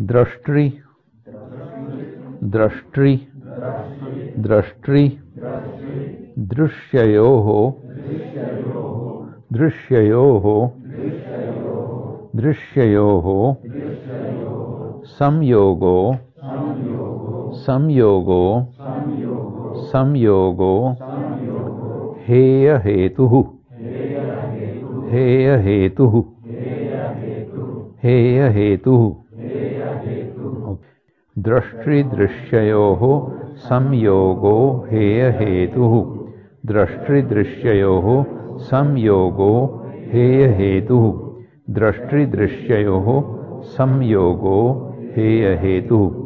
द्रष्टृ द्रष्टृ द्रष्टृ, दृश्ययोः दृश्ययोः दृश्ययोः, संयोगो संयोगो संयोगो हेय हेतुः हेय हेतुः हेय हेतुः दृष्टिदृश्ययोः संयोगो हेय हेतुः दृष्टिदृश्ययोः संयोगो हेय हेतुः दृष्टिदृश्ययोः संयोगो हेय हेतुः